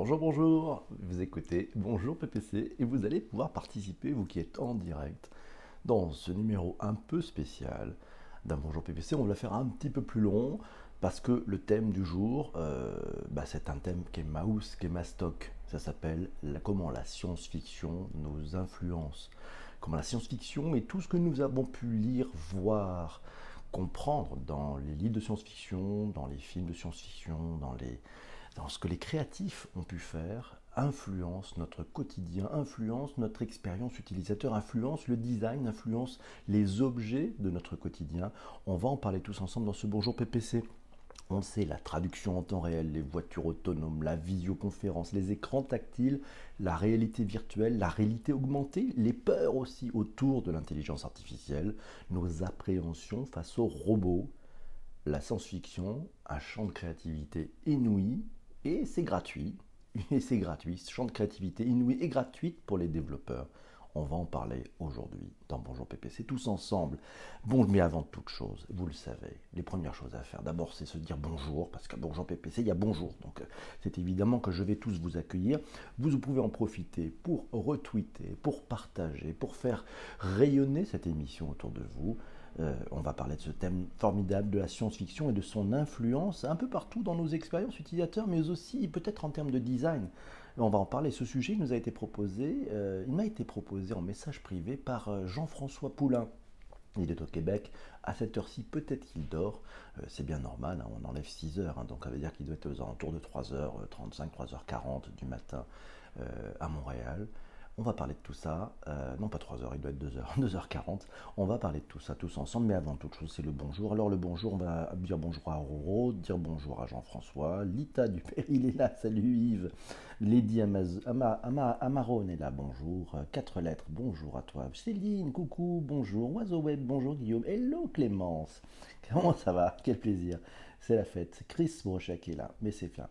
Bonjour, bonjour, vous écoutez Bonjour PPC et vous allez pouvoir participer, vous qui êtes en direct, dans ce numéro un peu spécial d'un Bonjour PPC. On va le faire un petit peu plus long parce que le thème du jour, euh, bah, c'est un thème qui est Maus, qui est ma stock. Ça s'appelle comment la science-fiction nous influence. Comment la science-fiction et tout ce que nous avons pu lire, voir, comprendre dans les livres de science-fiction, dans les films de science-fiction, dans les dans ce que les créatifs ont pu faire, influence notre quotidien, influence notre expérience utilisateur, influence le design, influence les objets de notre quotidien. On va en parler tous ensemble dans ce Bonjour PPC. On sait la traduction en temps réel, les voitures autonomes, la visioconférence, les écrans tactiles, la réalité virtuelle, la réalité augmentée, les peurs aussi autour de l'intelligence artificielle, nos appréhensions face aux robots, la science-fiction, un champ de créativité inouï et c'est gratuit. Et c'est gratuit. Ce champ de créativité inouïe et gratuite pour les développeurs. On va en parler aujourd'hui dans Bonjour PPC tous ensemble. Bon, mais avant toute chose, vous le savez, les premières choses à faire, d'abord c'est se dire bonjour, parce qu'à Bonjour PPC, il y a bonjour. Donc euh, c'est évidemment que je vais tous vous accueillir. Vous pouvez en profiter pour retweeter, pour partager, pour faire rayonner cette émission autour de vous. Euh, on va parler de ce thème formidable de la science-fiction et de son influence un peu partout dans nos expériences utilisateurs, mais aussi peut-être en termes de design. On va en parler. Ce sujet nous a été proposé, euh, il m'a été proposé en message privé par euh, Jean-François Poulain. Il est au Québec. À cette heure-ci, peut-être qu'il dort. c'est bien normal, hein, on enlève 6 heures. Hein, donc ça veut dire qu'il doit être aux alentours de 3h35, 3h40 du matin à Montréal. On va parler de tout ça. Euh, non, pas 3 heures, il doit être 2 heures, 2h40. On va parler de tout ça tous ensemble. Mais avant toute chose, c'est le bonjour. Alors, le bonjour, on va dire bonjour à Aurore, dire bonjour à Jean-François. Lita Dupère, il est là. Salut Yves. Lady Amaz Amarone est là. Bonjour. Quatre lettres. Bonjour à toi. Céline, coucou. Bonjour. Oiseau Web, bonjour Guillaume. Hello Clémence. Comment ça va? Quel plaisir. C'est la fête. Chris Brochak est là. Mais c'est bien.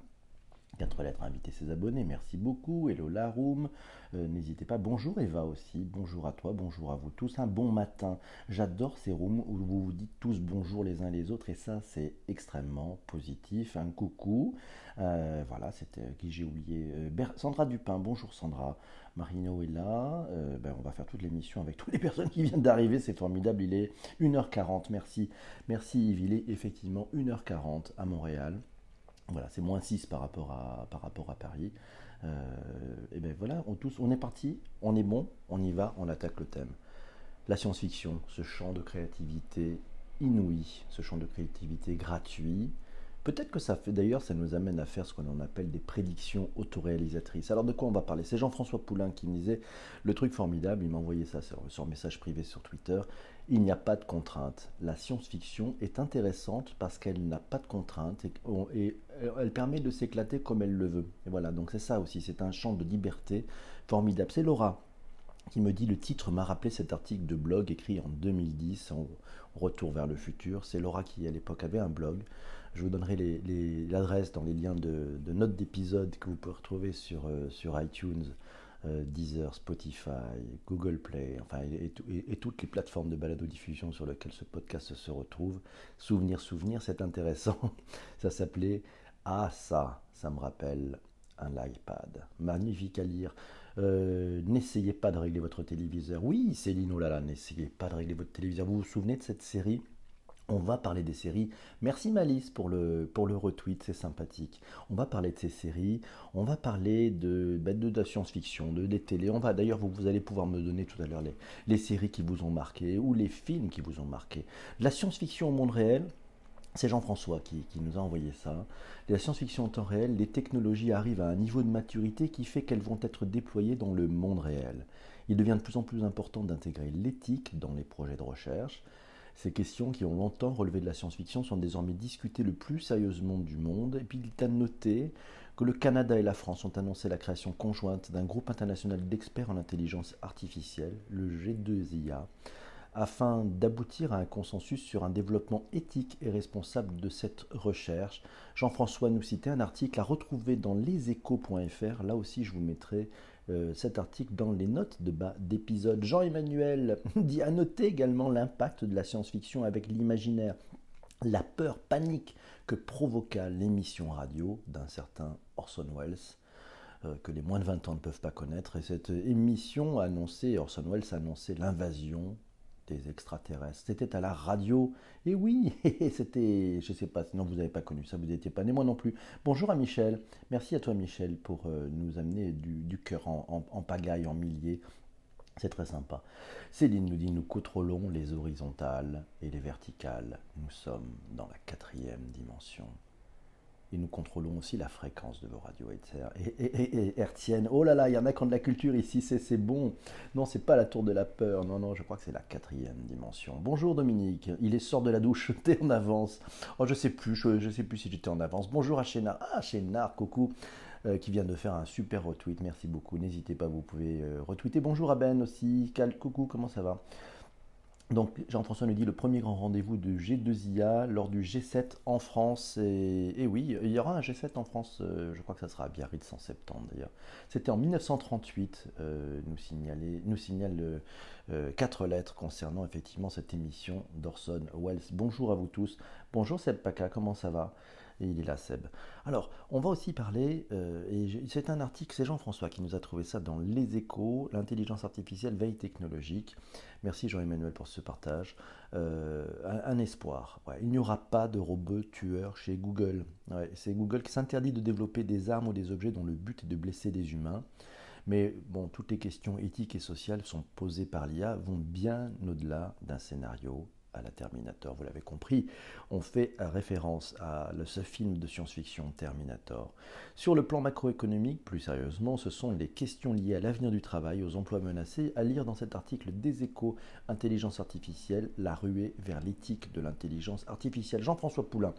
Quatre lettres à inviter ses abonnés, merci beaucoup. Hello Laroum, euh, n'hésitez pas. Bonjour Eva aussi, bonjour à toi, bonjour à vous tous. Un bon matin. J'adore ces rooms où vous vous dites tous bonjour les uns les autres et ça c'est extrêmement positif. Un coucou. Euh, voilà, c'était euh, qui j'ai oublié. Sandra Dupin, bonjour Sandra. Marino est là. Ben, on va faire toute l'émission avec toutes les personnes qui viennent d'arriver, c'est formidable. Il est 1h40, merci. Merci Yves, il est effectivement 1h40 à Montréal. Voilà, c'est moins 6 par rapport à, par rapport à Paris. Euh, et bien voilà, on, tous, on est parti, on est bon, on y va, on attaque le thème. La science-fiction, ce champ de créativité inouï, ce champ de créativité gratuit, Peut-être que ça fait d'ailleurs, ça nous amène à faire ce qu'on appelle des prédictions autoréalisatrices. Alors de quoi on va parler? C'est Jean-François Poulain qui me disait le truc formidable, il m'a envoyé ça sur, sur message privé sur Twitter. Il n'y a pas de contraintes. La science-fiction est intéressante parce qu'elle n'a pas de contraintes et, elle permet de s'éclater comme elle le veut. Et voilà, donc c'est ça aussi, c'est un champ de liberté formidable. C'est Laura qui me dit le titre m'a rappelé cet article de blog écrit en 2010 en Retour vers le futur. C'est Laura qui à l'époque avait un blog je vous donnerai l'adresse dans les liens de, notes d'épisode que vous pouvez retrouver sur, euh, sur iTunes, euh, Deezer, Spotify, Google Play, enfin, et, toutes les plateformes de balado-diffusion sur lesquelles ce podcast se retrouve. Souvenir, souvenir, c'est intéressant. Ça s'appelait Ah, ça, ça me rappelle un iPad. Magnifique à lire. Euh, n'essayez pas de régler votre téléviseur. Oui, Céline, oh n'essayez pas de régler votre téléviseur. Vous vous souvenez de cette série? On va parler des séries. Merci Malice pour le, retweet, c'est sympathique. On va parler de ces séries, on va parler de, bah, de, science-fiction, de des télés. On va d'ailleurs, vous, allez pouvoir me donner tout à l'heure les, les séries qui vous ont marqué ou les films qui vous ont marqué. La science-fiction au monde réel, c'est Jean-François qui, nous a envoyé ça. La science-fiction en temps réel, les technologies arrivent à un niveau de maturité qui fait qu'elles vont être déployées dans le monde réel. Il devient de plus en plus important d'intégrer l'éthique dans les projets de recherche. Ces questions qui ont longtemps relevé de la science-fiction sont désormais discutées le plus sérieusement du monde. Et puis il est à noter que le Canada et la France ont annoncé la création conjointe d'un groupe international d'experts en intelligence artificielle, le G2IA, afin d'aboutir à un consensus sur un développement éthique et responsable de cette recherche. Jean-François nous citait un article à retrouver dans leséchos.fr. Là aussi, je vous mettrai euh, cet article dans les notes de bas d'épisode. Jean-Emmanuel dit à noter également l'impact de la science-fiction avec l'imaginaire, la peur panique que provoqua l'émission radio d'un certain Orson Welles. que les moins de 20 ans ne peuvent pas connaître. Et cette émission a annoncé, Orson Welles a annoncé l'invasion des extraterrestres. C'était à la radio. Et oui, c'était, je ne sais pas, sinon vous n'avez pas connu ça, vous n'étiez pas né, moi non plus. Bonjour à Michel. Merci à toi Michel pour euh, nous amener du, cœur en, en, pagaille, en milliers. C'est très sympa. Céline nous dit, nous contrôlons les horizontales et les verticales. Nous sommes dans la quatrième dimension et nous contrôlons aussi la fréquence de vos radios et, et, hertziennes. Oh là là, il y en a qui ont de la culture ici, c'est bon. Non, c'est pas la tour de la peur. Non, non, je crois que c'est la quatrième dimension. Bonjour Dominique, il est sort de la douche, t'es en avance. Oh, je sais plus, je, je sais plus si j'étais en avance. Bonjour à Chénard. Ah, Chénard, coucou. Euh, qui vient de faire un super retweet. Merci beaucoup. N'hésitez pas, vous pouvez euh, retweeter. Bonjour à Ben aussi. Cal, coucou, comment ça va? Donc Jean-François nous dit le premier grand rendez-vous de G2IA lors du G7 en France. Et, oui, il y aura un G7 en France, euh, je crois que ça sera à Biarritz en septembre d'ailleurs. C'était en 1938, euh, nous, signalait, nous signale euh, quatre lettres concernant effectivement cette émission d'Orson Welles. Bonjour à vous tous. Bonjour Seb Paca, comment ça va? Et il est là, Seb. Alors, on va aussi parler, euh, et c'est un article, c'est Jean-François qui nous a trouvé ça dans Les Échos, l'intelligence artificielle, veille technologique. Merci Jean-Emmanuel pour ce partage. Euh, un, espoir. il n'y aura pas de robots tueurs chez Google. c'est Google qui s'interdit de développer des armes ou des objets dont le but est de blesser des humains. Mais bon, toutes les questions éthiques et sociales sont posées par l'IA vont bien au-delà d'un scénario à la Terminator, vous l'avez compris. On fait référence à ce film de science-fiction Terminator. Sur le plan macroéconomique, plus sérieusement, ce sont les questions liées à l'avenir du travail, aux emplois menacés, à lire dans cet article des échos Intelligence artificielle, la ruée vers l'éthique de l'intelligence artificielle. Jean-François Poulain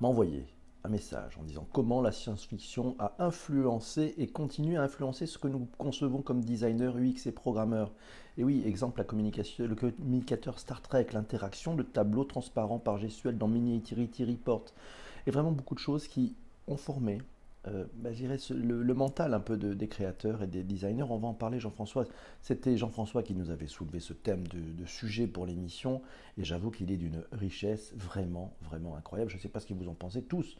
m'a envoyé un message en disant comment la science-fiction a influencé et continue à influencer ce que nous concevons comme designers UX et programmeurs. Et oui, exemple, la communication, le communicateur Star Trek, l'interaction, le tableau transparent par gestuel dans Miniaturity Report, et vraiment beaucoup de choses qui ont formé euh, bah, le, mental un peu des créateurs et des designers. On va en parler, Jean-François. C'était Jean-François qui nous avait soulevé ce thème de, sujet pour l'émission, et j'avoue qu'il est d'une richesse vraiment, vraiment incroyable. Je ne sais pas ce que vous en pensez tous.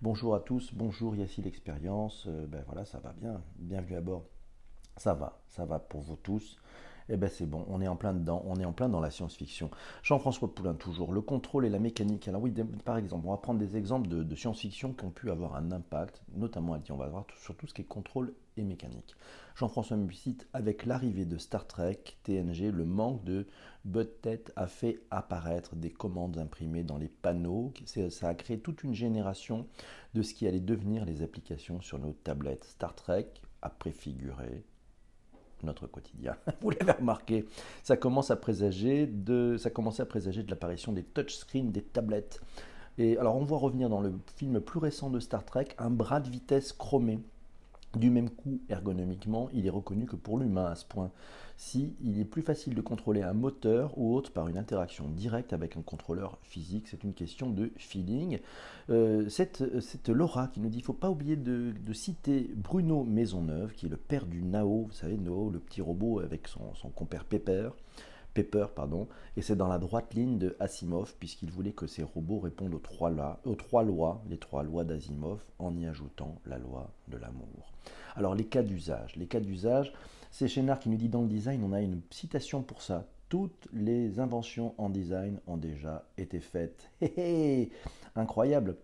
Bonjour à tous, bonjour Yassi l'expérience. Euh, ben voilà, ça va bien. Bienvenue à bord. Ça va, ça va pour vous tous eh ben c'est bon, on est en plein dedans, on est en plein dans la science-fiction. Jean-François Poulain, toujours, le contrôle et la mécanique. Alors oui, par exemple, on va prendre des exemples de, science-fiction qui ont pu avoir un impact, notamment, on va voir sur tout ce qui est contrôle et mécanique. Jean-François me avec l'arrivée de Star Trek, TNG, le manque de tête a fait apparaître des commandes imprimées dans les panneaux. Ça a créé toute une génération de ce qui allait devenir les applications sur nos tablettes. Star Trek a préfiguré notre quotidien. Vous l'avez remarqué, ça commence à présager de, ça commençait à présager de l'apparition des touchscreens, des tablettes. Et alors on voit revenir dans le film plus récent de Star Trek un bras de vitesse chromé. Du même coup, ergonomiquement, il est reconnu que pour l'humain à ce point si il est plus facile de contrôler un moteur ou autre par une interaction directe avec un contrôleur physique. C'est une question de feeling. Euh, cette, Laura qui nous dit, il ne faut pas oublier de, citer Bruno Maisonneuve, qui est le père du Nao, vous savez, Nao, le petit robot avec son, compère Pepper. Pepper, pardon, et c'est dans la droite ligne de Asimov, puisqu'il voulait que ces robots répondent aux trois, lois, les trois lois d'Asimov, en y ajoutant la loi de l'amour. Alors les cas d'usage. Les cas d'usage, c'est Chénard qui nous dit dans le design, on a une citation pour ça. Toutes les inventions en design ont déjà été faites. Incroyable.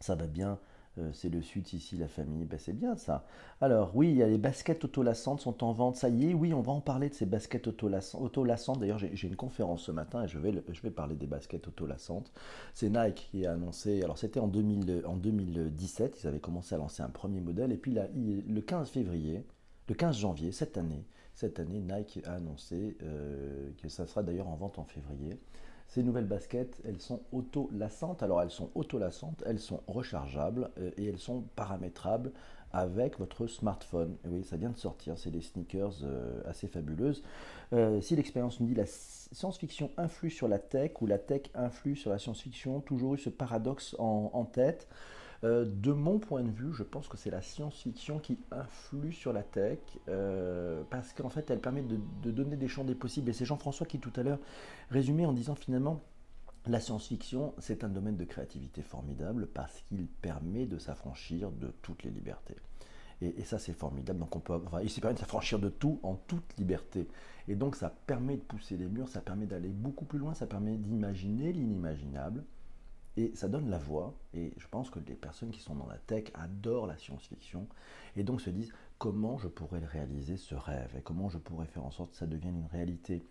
Ça va bien. Euh, c'est le sud ici, la famille. Ben, c'est bien ça. Alors, oui, il y a les baskets autolassantes sont en vente. Ça y est, oui, on va en parler de ces baskets autolassantes. D'ailleurs, j'ai une conférence ce matin et je vais, je vais parler des baskets autolassantes. C'est Nike qui a annoncé. Alors, c'était en, en 2017. Ils avaient commencé à lancer un premier modèle. Et puis, là, le 15 février, le 15 janvier, cette année, cette année, Nike a annoncé euh, que ça sera d'ailleurs en vente en février. Ces nouvelles baskets, elles sont auto-lassantes. Alors elles sont auto-lassantes, elles sont rechargeables euh, et elles sont paramétrables avec votre smartphone. oui, ça vient de sortir, c'est des sneakers euh, assez fabuleuses. si l'expérience nous dit la science-fiction influe sur la tech ou la tech influe sur la science-fiction, toujours eu ce paradoxe en tête. Euh, de mon point de vue, je pense que c'est la science-fiction qui influe sur la tech, euh, parce qu'en fait, elle permet de, donner des champs des possibles. Et c'est Jean-François qui tout à l'heure résumait en disant finalement, la science-fiction, c'est un domaine de créativité formidable parce qu'il permet de s'affranchir de toutes les libertés. Et, ça, c'est formidable. Donc, on peut, enfin, il permet de s'affranchir de tout en toute liberté. Et donc, ça permet de pousser les murs, ça permet d'aller beaucoup plus loin, ça permet d'imaginer l'inimaginable. Et ça donne la voix. Et je pense que les personnes qui sont dans la tech adorent la science-fiction. Et donc se disent comment je pourrais réaliser ce rêve et comment je pourrais faire en sorte que ça devienne une réalité.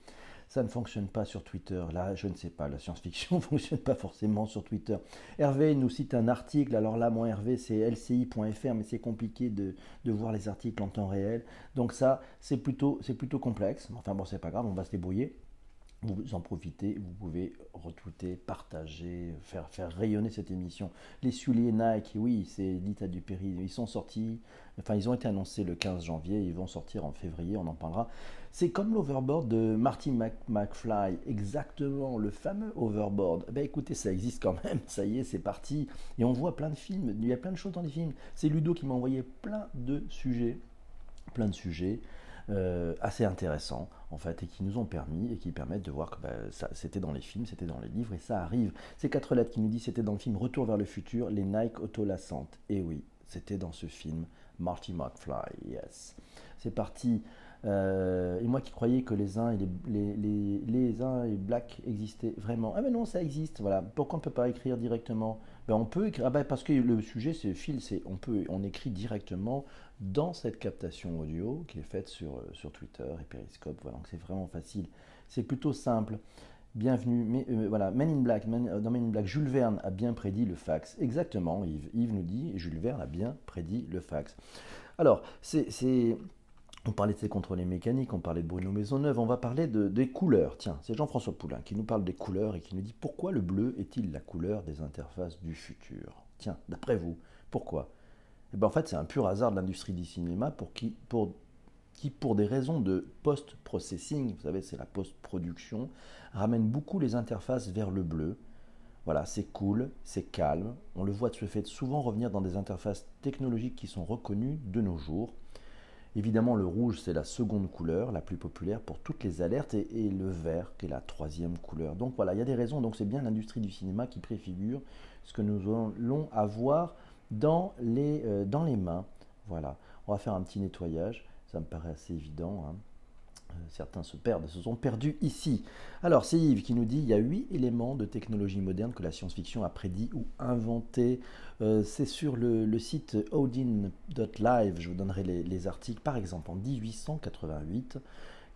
Ça ne fonctionne pas sur Twitter. Là, je ne sais pas, la science-fiction ne fonctionne pas forcément sur Twitter. Hervé nous cite un article. Alors là, mon Hervé, c'est lci.fr, mais c'est compliqué de, voir les articles en temps réel. Donc ça, c'est plutôt, plutôt complexe. Enfin bon, c'est pas grave, on va se débrouiller vous en profitez, vous pouvez retweeter, partager, faire, faire rayonner cette émission. Les souliers Nike, oui, c'est l'état du péril, ils sont sortis, enfin ils ont été annoncés le 15 janvier, ils vont sortir en février, on en parlera. C'est comme l'overboard de Marty McFly, exactement, le fameux overboard. Ben écoutez, ça existe quand même, ça y est, c'est parti. Et on voit plein de films, il y a plein de choses dans les films. C'est Ludo qui m'a envoyé plein de sujets, plein de sujets. Euh, assez intéressants en fait et qui nous ont permis et qui permettent de voir que bah, ça, c'était dans les films, c'était dans les livres et ça arrive. Ces quatre lettres qui nous disent c'était dans le film Retour vers le futur, les Nike autolassantes. Et oui, c'était dans ce film Marty McFly, yes. C'est parti. Euh, et moi qui croyais que les uns et les, les, les, uns et Black existaient vraiment. Ah mais non, ça existe. Voilà. Pourquoi on ne peut pas écrire directement? Ben, On peut écrire. Ah ben, parce que le sujet, c'est fil, c'est on peut, on écrit directement dans cette captation audio qui est faite sur, euh, sur Twitter et Periscope. Voilà, donc c'est vraiment facile. C'est plutôt simple. Bienvenue. Euh, voilà, Men in Black, euh, dans Men in Black, Jules Verne a bien prédit le fax. Exactement, Yves. Yves nous dit, Jules Verne a bien prédit le fax. Alors, c'est, on parlait de ces contrôles mécaniques, on parlait de Bruno Maisonneuve, on va parler de, des couleurs. Tiens, c'est Jean-François Poulain qui nous parle des couleurs et qui nous dit pourquoi le bleu est-il la couleur des interfaces du futur? Tiens, d'après vous, pourquoi? Eh ben, en fait, c'est un pur hasard de l'industrie du cinéma pour qui, pour, qui, pour des raisons de post-processing, vous savez, c'est la post-production, ramène beaucoup les interfaces vers le bleu. Voilà, c'est cool, c'est calme. On le voit de ce fait souvent revenir dans des interfaces technologiques qui sont reconnues de nos jours. Évidemment, le rouge, c'est la seconde couleur, la plus populaire pour toutes les alertes, et, le vert, qui est la troisième couleur. Donc voilà, il y a des raisons. Donc c'est bien l'industrie du cinéma qui préfigure ce que nous allons avoir dans les, euh, mains. Voilà, on va faire un petit nettoyage, ça me paraît assez évident. Hein. Euh, certains se perdent, se sont perdus ici. Alors, c'est Yves qui nous dit il y a huit éléments de technologie moderne que la science-fiction a prédit ou inventé. Euh, c'est sur le, site odin.live, je vous donnerai les, les, articles. Par exemple, en 1888,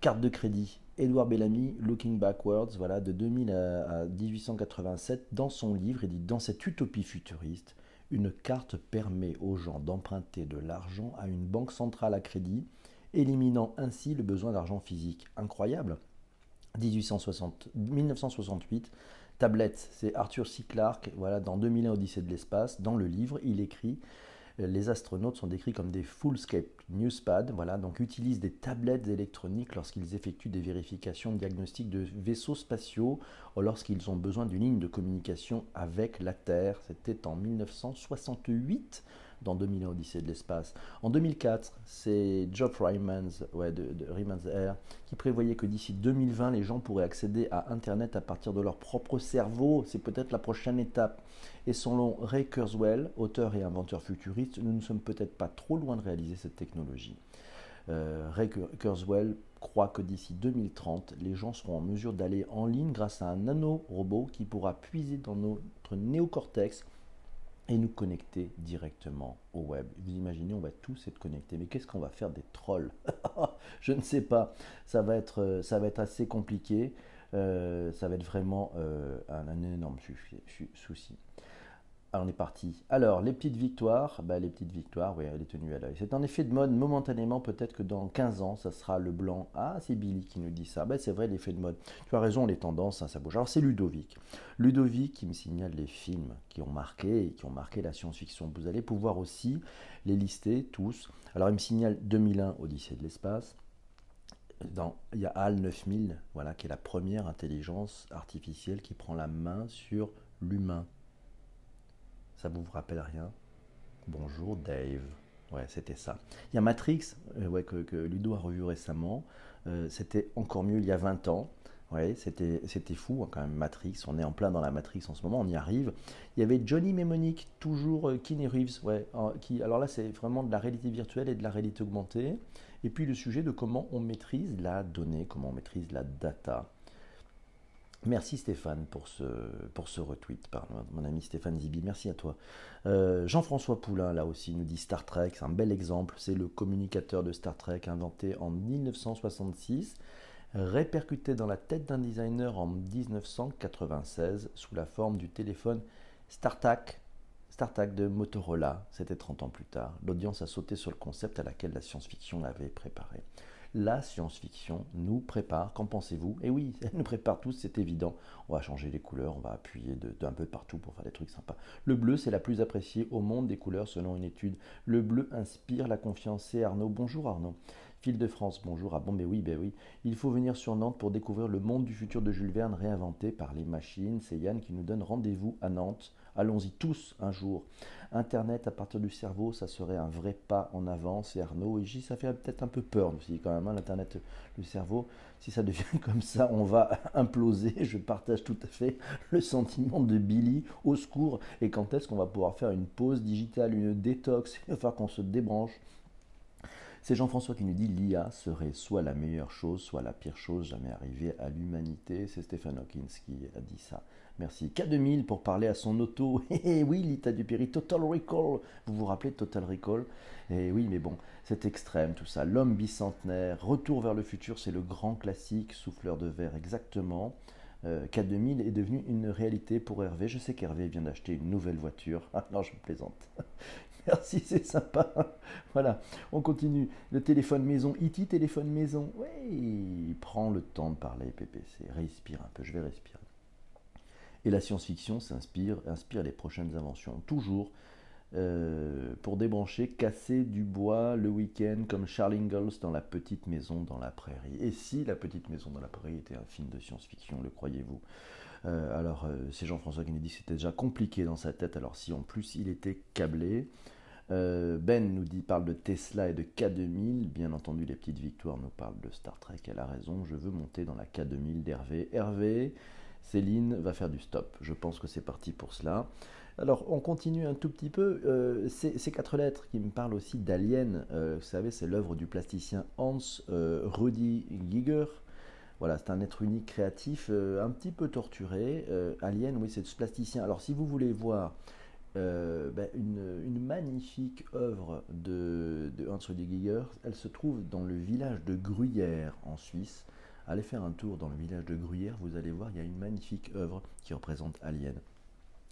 carte de crédit, Edouard Bellamy, Looking Backwards, voilà, de 2000 à, à 1887, dans son livre, il dit Dans cette utopie futuriste, une carte permet aux gens d'emprunter de l'argent à une banque centrale à crédit, éliminant ainsi le besoin d'argent physique. Incroyable 1860, 1968, tablette, c'est Arthur C. Clarke, voilà, dans 2001 Odyssée de l'espace, dans le livre, il écrit les astronautes sont décrits comme des fullscape newspad, voilà, donc utilisent des tablettes électroniques lorsqu'ils effectuent des vérifications diagnostiques de vaisseaux spatiaux ou lorsqu'ils ont besoin d'une ligne de communication avec la Terre. C'était en 1968 dans 2000 Odyssée de l'espace. En 2004, c'est Geoff Rymans, ouais, de, de Air, qui prévoyait que d'ici 2020, les gens pourraient accéder à Internet à partir de leur propre cerveau. C'est peut-être la prochaine étape. Et selon Ray Kurzweil, auteur et inventeur futuriste, nous ne sommes peut-être pas trop loin de réaliser cette technologie. Euh, Ray Kurzweil croit que d'ici 2030, les gens seront en mesure d'aller en ligne grâce à un nano-robot qui pourra puiser dans notre néocortex et nous connecter directement au web. Vous imaginez, on va tous être connectés. Mais qu'est-ce qu'on va faire des trolls Je ne sais pas. Ça va être, euh, ça va être assez compliqué. Euh, ça va être vraiment euh, un, un, énorme souci. Alors on est parti. Alors, les petites victoires, bah, les petites victoires, oui, elle est tenue à l'œil. C'est un effet de mode momentanément, peut-être que dans 15 ans, ça sera le blanc. Ah, c'est Billy qui nous dit ça. Bah, c'est vrai, l'effet de mode. Tu as raison, les tendances, hein, ça bouge. Alors, c'est Ludovic. Ludovic qui me signale les films qui ont marqué et qui ont marqué la science-fiction. Vous allez pouvoir aussi les lister tous. Alors, il me signale 2001, Odyssée de l'espace. Dans, il y a HAL 9000, voilà, qui est la première intelligence artificielle qui prend la main sur l'humain. Ça vous rappelle rien? Bonjour Dave. Ouais, c'était ça. Il y a Matrix, euh, ouais, que, Ludo a revu récemment. Euh, c'était encore mieux il y a 20 ans. Ouais, c'était, c'était fou hein, quand même, Matrix. On est en plein dans la Matrix en ce moment, on y arrive. Il y avait Johnny Mnemonic, toujours euh, Reeves, ouais, qui, alors là c'est vraiment de la réalité virtuelle et de la réalité augmentée. Et puis le sujet de comment on maîtrise la donnée, comment on maîtrise la data. Merci Stéphane pour ce, pour ce retweet mon ami Stéphane Zibi. Merci à toi. Euh, Jean-François Poulain, là aussi, nous dit Star Trek. C'est un bel exemple. C'est le communicateur de Star Trek inventé en 1966, répercuté dans la tête d'un designer en 1996 sous la forme du téléphone StarTAC. StarTAC de Motorola, c'était 30 ans plus tard. L'audience a sauté sur le concept à laquelle la science-fiction l'avait préparé la science-fiction nous prépare. Qu'en pensez-vous? Et oui, elle nous prépare tous, c'est évident. On va changer les couleurs, on va appuyer d'un peu partout pour faire des trucs sympas. Le bleu, c'est la plus appréciée au monde des couleurs selon une étude. Le bleu inspire la confiance. C'est Arnaud. Bonjour Arnaud. Fil de France, bonjour. Ah bon, mais oui, ben oui. Il faut venir sur Nantes pour découvrir le monde du futur de Jules Verne réinventé par les machines. C'est Yann qui nous donne rendez-vous à Nantes. Allons-y tous un jour. Internet à partir du cerveau, ça serait un vrai pas en avant, c'est Arnaud. Et j'y ça fait peut-être un peu peur aussi quand même, hein, l'Internet, le cerveau. Si ça devient comme ça, on va imploser. Je partage tout à fait le sentiment de Billy, au secours. Et quand est-ce qu'on va pouvoir faire une pause digitale, une détox? Il va falloir qu'on se débranche. C'est Jean-François qui nous dit l'IA serait soit la meilleure chose, soit la pire chose jamais arrivée à l'humanité. C'est Stephen Hawkins qui a dit ça. Merci. K2000 pour parler à son auto. Et eh oui, Lita Dupéry, Total Recall. Vous vous rappelez Total Recall? Eh oui, mais bon, c'est extrême tout ça. L'homme bicentenaire, Retour vers le futur, c'est le grand classique, souffleur de verre exactement. Euh, K2000 est devenu une réalité pour Hervé. Je sais qu'Hervé vient d'acheter une nouvelle voiture. Ah non, je me plaisante. Merci, c'est sympa. voilà, on continue. Le téléphone maison, IT téléphone maison. Oui, prends le temps de parler, PPC. Respire un peu, je vais respirer. Et la science-fiction s'inspire, inspire les prochaines inventions. Toujours euh, pour débrancher, casser du bois le week-end comme Charles Ingalls dans La Petite Maison dans la Prairie. Et si La Petite Maison dans la Prairie était un film de science-fiction, le croyez-vous? Euh, Alors, euh, c'est Jean-François que c'était déjà compliqué dans sa tête, alors si en plus il était câblé. ben nous dit, parle de Tesla et de K2000. Bien entendu, les petites victoires nous parlent de Star Trek. Elle a raison. Je veux monter dans la K2000 d'Hervé. Hervé, Céline va faire du stop. Je pense que c'est parti pour cela. Alors, on continue un tout petit peu. Euh, ces, quatre lettres qui me parlent aussi d'Alien, euh, vous savez, c'est l'œuvre du plasticien Hans euh, Rudi Giger. Voilà, c'est un être unique créatif, un petit peu torturé. Alien, oui, c'est ce plasticien. Alors, si vous voulez voir ben, une, magnifique œuvre de, de Hans Rudi Giger, elle se trouve dans le village de Gruyère, en Suisse. Allez faire un tour dans le village de Gruyère, vous allez voir, il y a une magnifique œuvre qui représente Alien.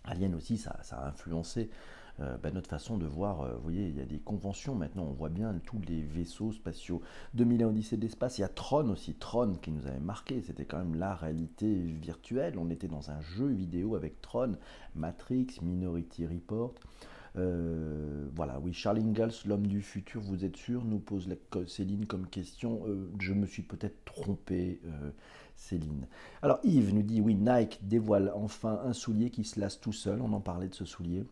Alien aussi, ça, a influencé euh, bah, notre façon de voir. Euh, vous voyez, il y a des conventions maintenant, on voit bien tous les vaisseaux spatiaux. 2000 Odyssée de l'espace, il y a Tron aussi, Tron qui nous avait marqué, c'était quand même la réalité virtuelle. On était dans un jeu vidéo avec Tron, Matrix, Minority Report. Euh, voilà, oui, Charles Ingalls, l'homme du futur, vous êtes sûr nous pose la, Céline comme question. Euh, je me suis peut-être trompé, euh, Céline. Alors Yves nous dit oui, Nike dévoile enfin un soulier qui se lasse tout seul. On en parlait de ce soulier.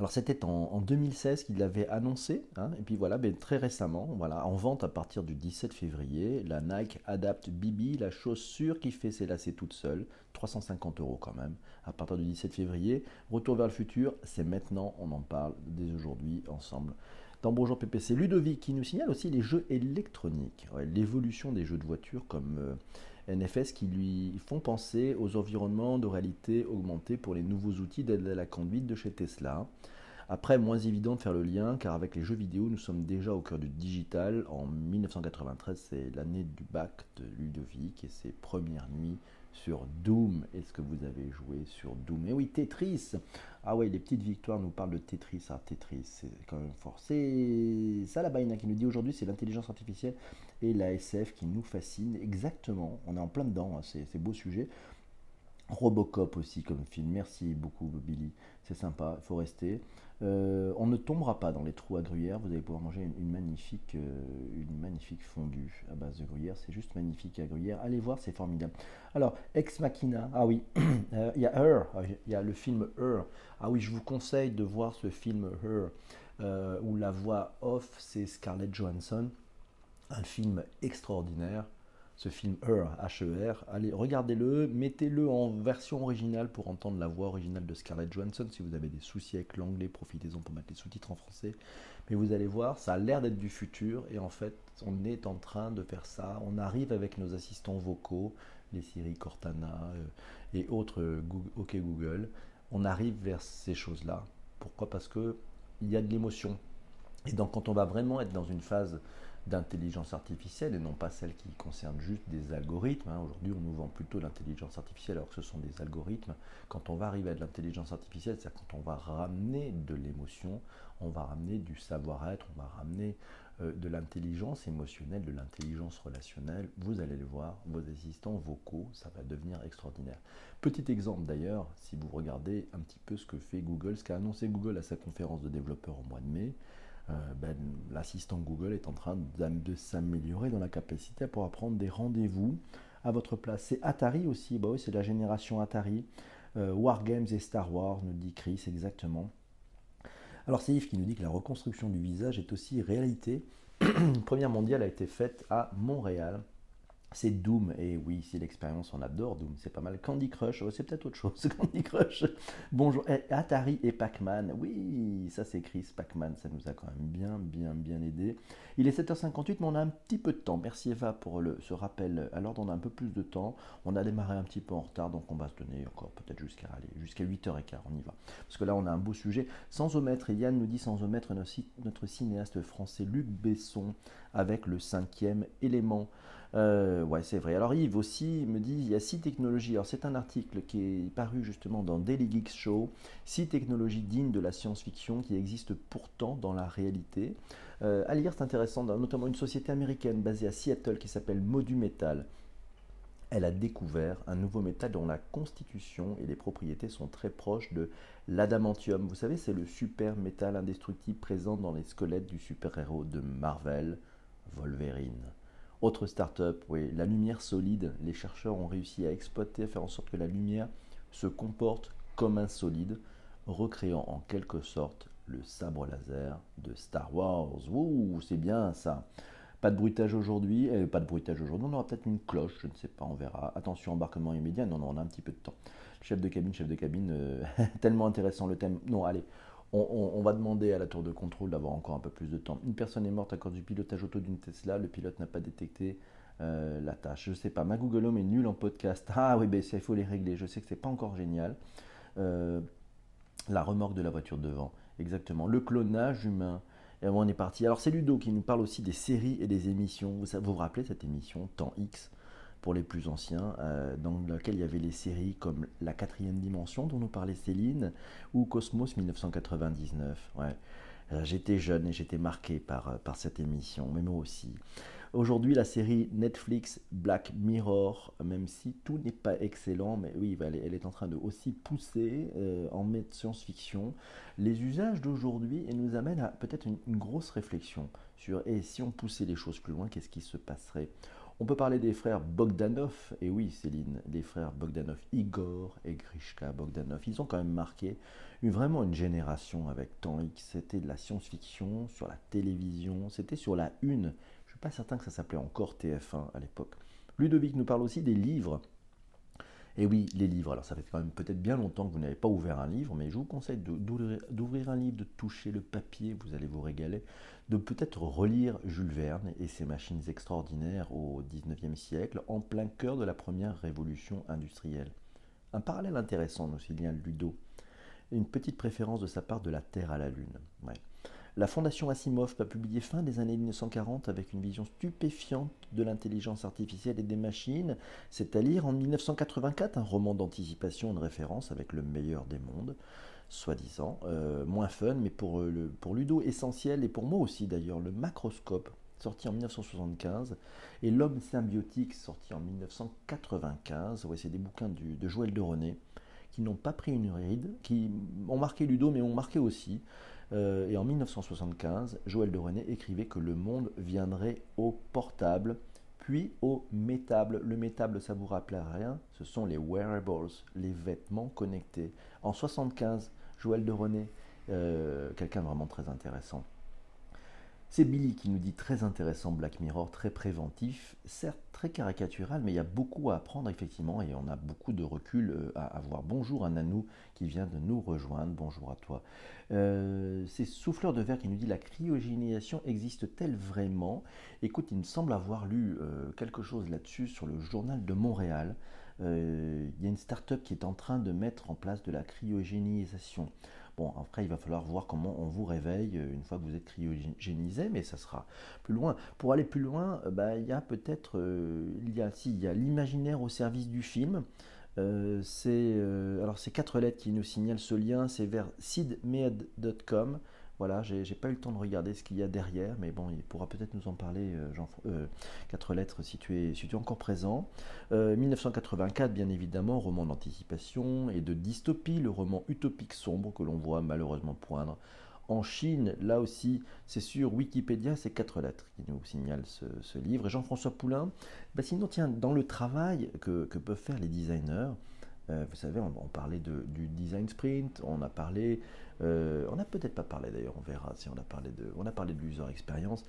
Alors c'était en, 2016 qu'il l'avait annoncé, hein, et puis voilà, ben, très récemment, voilà, en vente à partir du 17 février, la Nike Adapt Bibi, la chaussure qui fait s'élasser toute seule, 350 euros quand même, à partir du 17 février. Retour vers le futur, c'est maintenant, on en parle dès aujourd'hui ensemble. Dans Bonjour PPC, Ludovic qui nous signale aussi les jeux électroniques, l'évolution des jeux de voiture comme euh, NFS qui lui font penser aux environnements de réalité augmentée pour les nouveaux outils d'aide à la conduite de chez Tesla. Après, moins évident de faire le lien, car avec les jeux vidéo, nous sommes déjà au cœur du digital. En 1993, c'est l'année du bac de Ludovic et ses premières nuits sur Doom. Est-ce que vous avez joué sur Doom? Et oui, Tetris Ah ouais, les petites victoires nous parlent de Tetris. Ah, Tetris, c'est quand même fort. C'est Salabaina qui nous dit aujourd'hui, c'est l'intelligence artificielle et la SF qui nous fascine. Exactement, on est en plein dedans, hein, c'est beau sujet. Robocop aussi comme film. Merci beaucoup Billy, c'est sympa, il faut rester. Euh, on ne tombera pas dans les trous à gruyère, vous allez pouvoir manger une, magnifique, euh, une magnifique fondue à base de gruyère, c'est juste magnifique à gruyère. Allez voir, c'est formidable. Alors, Ex Machina, ah oui, euh, il y a Her, ah, il y a le film Her. Ah oui, je vous conseille de voir ce film Her, où la voix off c'est Scarlett Johansson, un film extraordinaire ce film Her, H-E-R. Allez, regardez-le, mettez-le en version originale pour entendre la voix originale de Scarlett Johansson. Si vous avez des soucis avec l'anglais, profitez-en pour mettre les sous-titres en français. Mais vous allez voir, ça a l'air d'être du futur et en fait, on est en train de faire ça. On arrive avec nos assistants vocaux, les Siri, Cortana euh, et autres euh, OK Google. On arrive vers ces choses-là. Pourquoi? Parce que il y a de l'émotion. Et donc, quand on va vraiment être dans une phase d'intelligence artificielle et non pas celle qui concerne juste des algorithmes. Hein. Aujourd'hui, on nous vend plutôt l'intelligence artificielle alors que ce sont des algorithmes. Quand on va arriver à de l'intelligence artificielle, c'est-à-dire quand on va ramener de l'émotion, on va ramener du savoir-être, on va ramener euh, de l'intelligence émotionnelle, de l'intelligence relationnelle. Vous allez le voir, vos assistants vocaux, ça va devenir extraordinaire. Petit exemple d'ailleurs, si vous regardez un petit peu ce que fait Google, ce qu'a annoncé Google à sa conférence de développeurs au mois de mai, ben, l'assistant Google est en train de, s'améliorer dans la capacité pour prendre des rendez-vous à votre place. C'est Atari aussi, bah c'est la génération Atari. Euh, Wargames et Star Wars, nous dit Chris exactement. Alors c'est Yves qui nous dit que la reconstruction du visage est aussi réalité. Première mondiale a été faite à Montréal c'est Doom, et oui, si l'expérience on adore Doom, c'est pas mal. Candy Crush, oh, c'est peut-être autre chose, Candy Crush. Bonjour, eh, Atari et Pac-Man, oui, ça c'est Chris, Pac-Man, ça nous a quand même bien, bien, bien aidé. Il est 7h58, mais on a un petit peu de temps. Merci Eva pour le, ce rappel. Alors, on a un peu plus de temps. On a démarré un petit peu en retard, donc on va se donner encore peut-être jusqu'à jusqu'à 8h15, on y va. Parce que là, on a un beau sujet. Sans omettre, et Yann nous dit sans omettre notre cinéaste français Luc Besson avec le cinquième élément. Euh, ouais, c'est vrai. Alors Yves aussi me dit, il y a six technologies. Alors c'est un article qui est paru justement dans Daily Geeks Show, six technologies dignes de la science-fiction qui existent pourtant dans la réalité. Euh, à lire, c'est intéressant, notamment une société américaine basée à Seattle qui s'appelle Modu Metal. Elle a découvert un nouveau métal dont la constitution et les propriétés sont très proches de l'adamantium. Vous savez, c'est le super métal indestructible présent dans les squelettes du super-héros de Marvel, Wolverine. Autre start-up, oui, la lumière solide. Les chercheurs ont réussi à exploiter, à faire en sorte que la lumière se comporte comme un solide, recréant en quelque sorte le sabre laser de Star Wars. Ouh, c'est bien ça. Pas de bruitage aujourd'hui, euh, pas de bruitage aujourd'hui, on aura peut-être une cloche, je ne sais pas, on verra. Attention, embarquement immédiat, non, non, on a un petit peu de temps. Chef de cabine, chef de cabine, euh, tellement intéressant le thème. Non, allez, on, va demander à la tour de contrôle d'avoir encore un peu plus de temps. Une personne est morte à cause du pilotage auto d'une Tesla. Le pilote n'a pas détecté euh, la tâche. Je sais pas. Ma Google Home est nul en podcast. Ah oui, ben, il faut les régler. Je sais que c'est pas encore génial. Euh, la remorque de la voiture devant. Exactement. Le clonage humain. Et on est parti. Alors c'est Ludo qui nous parle aussi des séries et des émissions. Vous, vous rappelez cette émission, Temps X? Pour les plus anciens, euh, dans lequel il y avait les séries comme La quatrième dimension dont nous parlait Céline ou Cosmos 1999. Ouais. Euh, j'étais jeune et j'étais marqué par, euh, par cette émission, mais moi aussi. Aujourd'hui, la série Netflix Black Mirror, même si tout n'est pas excellent, mais oui, elle est, en train de aussi pousser en science-fiction les usages d'aujourd'hui et nous amène à peut-être une, une, grosse réflexion sur et si on poussait les choses plus loin, qu'est-ce qui se passerait? On peut parler des frères Bogdanov, et oui Céline, les frères Bogdanov, Igor et Grishka Bogdanov, ils ont quand même marqué vraiment une génération avec Temps X, c'était de la science-fiction sur la télévision, c'était sur la une, je ne suis pas certain que ça s'appelait encore TF1 à l'époque. Ludovic nous parle aussi des livres, et oui, les livres. Alors ça fait quand même peut-être bien longtemps que vous n'avez pas ouvert un livre, mais je vous conseille d'ouvrir un livre, de toucher le papier, vous allez vous régaler, de peut-être relire Jules Verne et ses machines extraordinaires au XIXe siècle, en plein cœur de la première révolution industrielle. Un parallèle intéressant, nous signale Ludo. Une petite préférence de sa part de la Terre à la Lune. La Fondation Asimov a publié fin des années 1940 avec une vision stupéfiante de l'intelligence artificielle et des machines. C'est à lire en 1984 un roman d'anticipation, de référence avec le meilleur des mondes, soi-disant. Euh, moins fun, mais pour, euh, pour Ludo essentiel, et pour moi aussi d'ailleurs, le macroscope, sorti en 1975, et L'homme symbiotique, sorti en 1995. Ouais, c'est des bouquins de Joël de René qui n'ont pas pris une ride, qui ont marqué Ludo, mais ont marqué aussi. Euh, et en 1975, Joël de René écrivait que le monde viendrait au portable, puis au métable. Le métable, ça vous rappelle rien Ce sont les wearables, les vêtements connectés. En 1975, Joël de René, euh, quelqu'un vraiment très intéressant. C'est Billy qui nous dit très intéressant Black Mirror, très préventif, certes très caricatural, mais il y a beaucoup à apprendre effectivement et on a beaucoup de recul euh, à avoir. Bonjour à Nanou qui vient de nous rejoindre, bonjour à toi. Euh, c'est Souffleur de verre qui nous dit la cryogénisation existe-t-elle vraiment? Écoute, il me semble avoir lu euh, quelque chose là-dessus sur le journal de Montréal. il y a une start-up qui est en train de mettre en place de la cryogénisation. Bon, après, il va falloir voir comment on vous réveille euh, une fois que vous êtes cryogénisé, mais ça sera plus loin. Pour aller plus loin, euh, bah, il y a peut-être, euh, il y a, y a l'imaginaire au service du film. c'est alors ces quatre lettres qui nous signalent ce lien, c'est vers sidmed.com. Voilà, j'ai pas eu le temps de regarder ce qu'il y a derrière, mais bon, il pourra peut-être nous en parler, euh, Jean, euh, quatre lettres si tu es, encore présent. 1984, euh, bien évidemment, roman d'anticipation et de dystopie, le roman utopique sombre que l'on voit malheureusement poindre. En Chine, là aussi, c'est sur Wikipédia, c'est quatre lettres qui nous signalent ce, livre. Et Jean-François Poulain, bah sinon, tiens, dans le travail que peuvent faire les designers, vous savez, on, parlait de, du design sprint, on a parlé euh, on n'a peut-être pas parlé d'ailleurs, on verra si on a parlé de, on a parlé de l'user experience.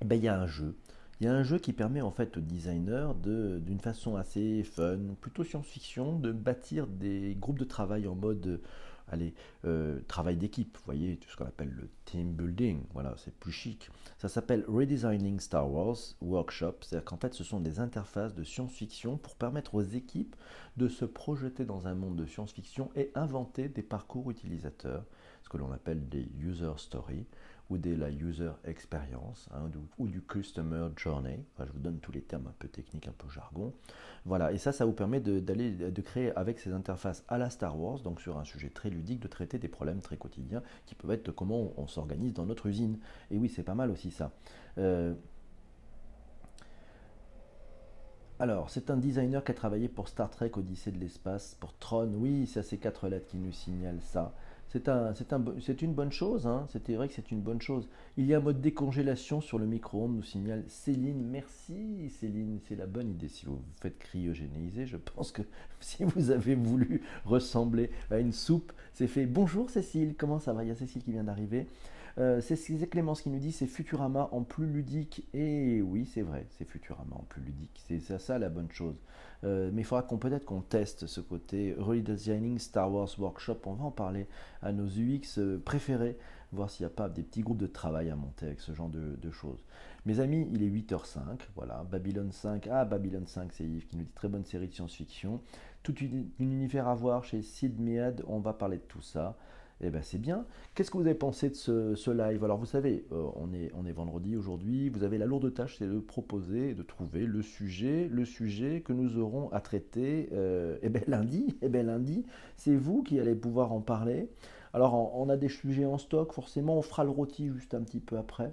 Eh ben, il y a un jeu. Il y a un jeu qui permet en fait aux designers d'une façon assez fun, plutôt science-fiction, de bâtir des groupes de travail en mode allez, euh, travail d'équipe, vous voyez, tout ce qu'on appelle le team building, voilà, c'est plus chic. Ça s'appelle Redesigning Star Wars Workshop, c'est-à-dire qu'en fait ce sont des interfaces de science-fiction pour permettre aux équipes de se projeter dans un monde de science-fiction et inventer des parcours utilisateurs, ce que l'on appelle des user stories ou de la user experience hein, ou du customer journey. je vous donne tous les termes un peu techniques, un peu jargon. Voilà, et ça, ça vous permet d'aller de, créer avec ces interfaces à la Star Wars, donc sur un sujet très ludique, de traiter des problèmes très quotidiens qui peuvent être comment on, s'organise dans notre usine. Et oui, c'est pas mal aussi ça. Euh, alors, c'est un designer qui a travaillé pour Star Trek Odyssée de l'espace, pour Tron, oui, c'est ces quatre lettres qui nous signalent ça c'est une bonne chose, hein. c'était vrai que c'est une bonne chose. Il y a un mode décongélation sur le micro-ondes, nous signale Céline. Merci Céline, c'est la bonne idée. Si vous vous faites cryogéniser, je pense que si vous avez voulu ressembler à une soupe, c'est fait. Bonjour Cécile, comment ça va? Il y a Cécile qui vient d'arriver. Euh, c'est Clémence qui nous dit c'est Futurama en plus ludique. Et oui, c'est vrai, c'est Futurama en plus ludique. C'est ça, la bonne chose. Euh, mais il faudra qu'on peut-être qu'on teste ce côté redesigning Star Wars Workshop. On va en parler à nos UX euh, préférés, voir s'il n'y a pas des petits groupes de travail à monter avec ce genre de, choses. Mes amis, il est 8h05, voilà, Babylon 5, ah Babylon 5, c'est Yves qui nous dit très bonne série de science-fiction. Tout une, univers à voir chez Sid Mead, on va parler de tout ça. Eh bien, c'est bien. Qu'est-ce que vous avez pensé de ce, live? Alors, vous savez, euh, on, est, on vendredi aujourd'hui. Vous avez la lourde tâche, c'est de proposer, de trouver le sujet, le sujet que nous aurons à traiter. Euh, eh bien, lundi, eh bien, lundi, c'est vous qui allez pouvoir en parler. Alors, on, a des sujets en stock, forcément. On fera le rôti juste un petit peu après.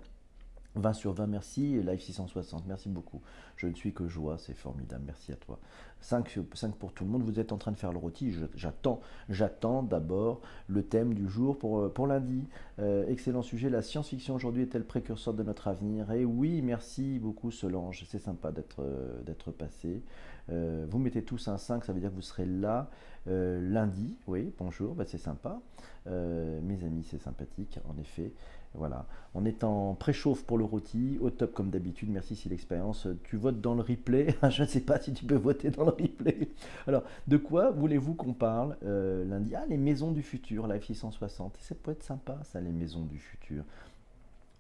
20 sur 20, merci. Live 660, merci beaucoup. Je ne suis que joie, c'est formidable, merci à toi. 5, 5 pour tout le monde, vous êtes en train de faire le rôti, j'attends, j'attends d'abord le thème du jour pour, euh, pour lundi. Euh, excellent sujet, la science-fiction aujourd'hui est-elle précurseur de notre avenir? Et oui, merci beaucoup Solange, c'est sympa d'être euh, passé. vous mettez tous un 5, ça veut dire que vous serez là lundi, oui, bonjour, bah, c'est sympa. mes amis, c'est sympathique, en effet. Voilà. On est en préchauffe pour le rôti, au top comme d'habitude. Merci si l'expérience. Tu votes dans le replay. Je ne sais pas si tu peux voter dans le replay. Alors, de quoi voulez-vous qu'on parle euh, lundi? Ah, les maisons du futur, la F660. Ça peut être sympa, ça, les maisons du futur.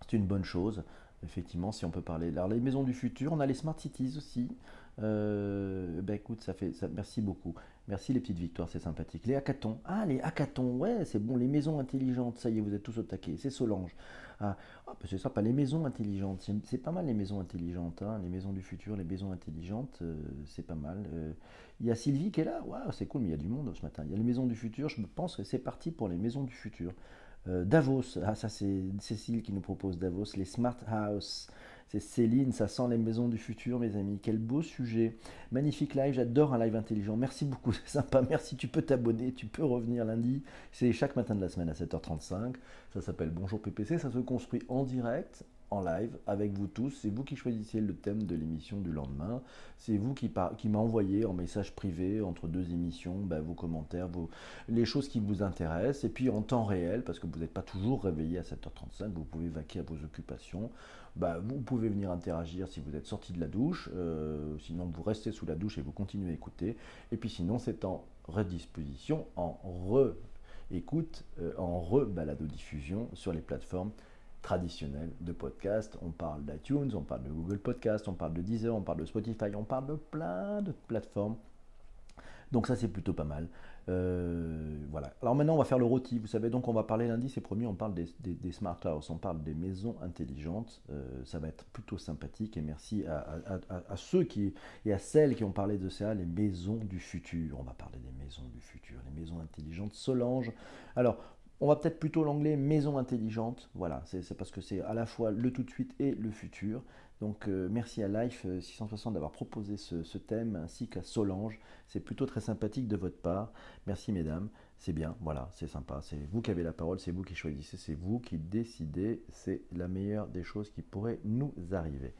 C'est une bonne chose, effectivement, si on peut parler. Alors, les maisons du futur, on a les smart cities aussi. Euh, ben écoute, ça fait, merci beaucoup. Merci les petites victoires, c'est sympathique. Les hackathons. Ah, les hackathons, ouais, c'est bon. Les maisons intelligentes, ça y est, vous êtes tous au taquet. C'est Solange. Ah, ah ben c'est sympa. Les maisons intelligentes, c'est pas mal les maisons intelligentes. Hein. Les maisons du futur, les maisons intelligentes, euh, c'est pas mal. Euh, il y a Sylvie qui est là. Waouh, c'est cool, mais il y a du monde ce matin. Il y a les maisons du futur. Je pense que c'est parti pour les maisons du futur. Davos, ah ça c'est Cécile qui nous propose Davos, les smart house C'est Céline, ça sent les maisons du futur, mes amis. Quel beau sujet. Magnifique live, j'adore un live intelligent. Merci beaucoup, c'est sympa. Merci, tu peux t'abonner, tu peux revenir lundi. C'est chaque matin de la semaine à 7h35. Ça s'appelle Bonjour PPC, ça se construit en direct en live avec vous tous. C'est vous qui choisissez le thème de l'émission du lendemain. C'est vous qui, qui m'envoyez en message privé entre deux émissions ben, vos commentaires, vos, les choses qui vous intéressent. Et puis en temps réel, parce que vous n'êtes pas toujours réveillé à 7h35, vous pouvez vaquer à vos occupations. Ben, vous pouvez venir interagir si vous êtes sorti de la douche. Euh, sinon, vous restez sous la douche et vous continuez à écouter. Et puis sinon, c'est en redisposition, en re-écoute, euh, en re-balado-diffusion sur les plateformes traditionnel de podcast. On parle d'iTunes, on parle de Google Podcast, on parle de Deezer, on parle de Spotify, on parle de plein de plateformes. Donc ça c'est plutôt pas mal. Euh, voilà. Alors maintenant on va faire le rôti. Vous savez donc on va parler lundi, c'est promis, on parle des, smart house, on parle des maisons intelligentes. Euh, ça va être plutôt sympathique et merci à, ceux qui et à celles qui ont parlé de ça, les maisons du futur. On va parler des maisons du futur, les maisons intelligentes. Solange. Alors on va peut-être plutôt l'anglais maison intelligente. Voilà, c'est parce que c'est à la fois le tout de suite et le futur. Donc euh, merci à Life 660 euh, d'avoir proposé ce, thème ainsi qu'à Solange. C'est plutôt très sympathique de votre part. Merci mesdames, c'est bien, voilà, c'est sympa. C'est vous qui avez la parole, c'est vous qui choisissez, c'est vous qui décidez. C'est la meilleure des choses qui pourraient nous arriver.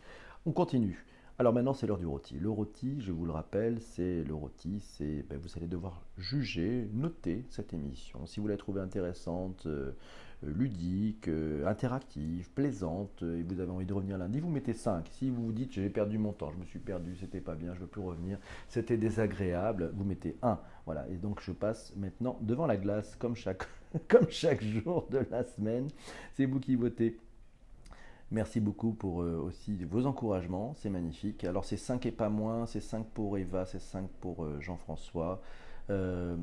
On continue. Alors maintenant, c'est l'heure du rôti. Le rôti, je vous le rappelle, c'est le rôti, c'est ben, vous allez devoir juger, noter cette émission. Si vous la trouvez intéressante, euh, ludique, euh, interactive, plaisante, euh, et vous avez envie de revenir lundi, vous mettez 5. Si vous vous dites j'ai perdu mon temps, je me suis perdu, c'était pas bien, je veux plus revenir, c'était désagréable, vous mettez 1. Voilà, et donc je passe maintenant devant la glace comme chaque, comme chaque jour de la semaine. C'est vous qui votez. Merci beaucoup pour euh, aussi vos encouragements, c'est magnifique. Alors c'est 5 et pas moins, c'est 5 pour Eva, c'est 5 pour euh, Jean-François. Euh,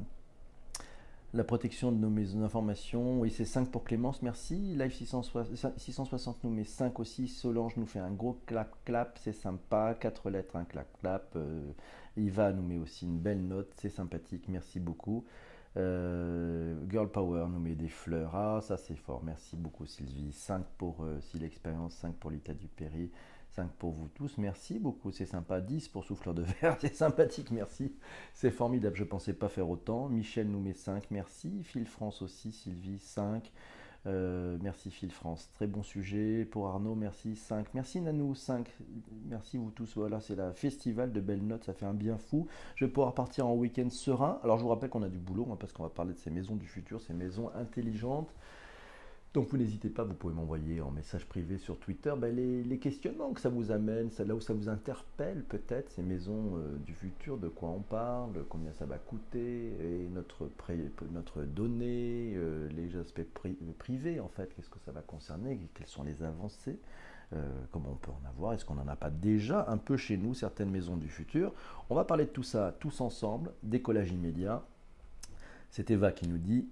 la protection de nos maisons d'information, oui c'est 5 pour Clémence, merci. Live 660, nous met 5 aussi. Solange nous fait un gros clap-clap, c'est sympa. 4 lettres, un clap-clap. Eva nous met aussi une belle note, c'est sympathique, merci beaucoup. Euh, Girl Power nous met des fleurs. Ah, ça c'est fort. Merci beaucoup Sylvie. 5 pour euh, si l'expérience, 5 pour l'état du Péri, 5 pour vous tous. Merci beaucoup, c'est sympa. 10 pour souffleur de verre, c'est sympathique, merci. C'est formidable, je pensais pas faire autant. Michel nous met 5, merci. Phil France aussi, Sylvie, 5. Euh, merci Phil France, très bon sujet. Pour Arnaud, merci 5. Merci Nanou, 5. Merci vous tous. Voilà, c'est la festival de belles notes, ça fait un bien fou. Je vais pouvoir partir en week-end serein. Alors je vous rappelle qu'on a du boulot, hein, parce qu'on va parler de ces maisons du futur, ces maisons intelligentes. Donc vous n'hésitez pas, vous pouvez m'envoyer en message privé sur Twitter ben, les, questionnements que ça vous amène, là où ça vous interpelle peut-être, ces maisons euh, du futur, de quoi on parle, combien ça va coûter, et notre, donnée, euh, les aspects privés en fait, qu'est-ce que ça va concerner, quelles sont les avancées, euh, comment on peut en avoir, est-ce qu'on n'en a pas déjà un peu chez nous, certaines maisons du futur? On va parler de tout ça tous ensemble, décollage immédiat. C'est Eva qui nous dit,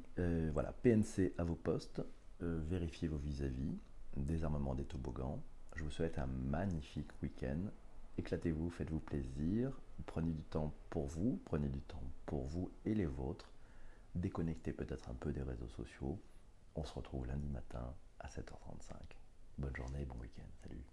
voilà, PNC à vos postes. Euh, vérifiez vos vis-à-vis, désarmement des toboggans. Je vous souhaite un magnifique week-end. Éclatez-vous, faites-vous plaisir, prenez du temps pour vous, prenez du temps pour vous et les vôtres. Déconnectez peut-être un peu des réseaux sociaux. On se retrouve lundi matin à 7h35. Bonne journée, bon week-end.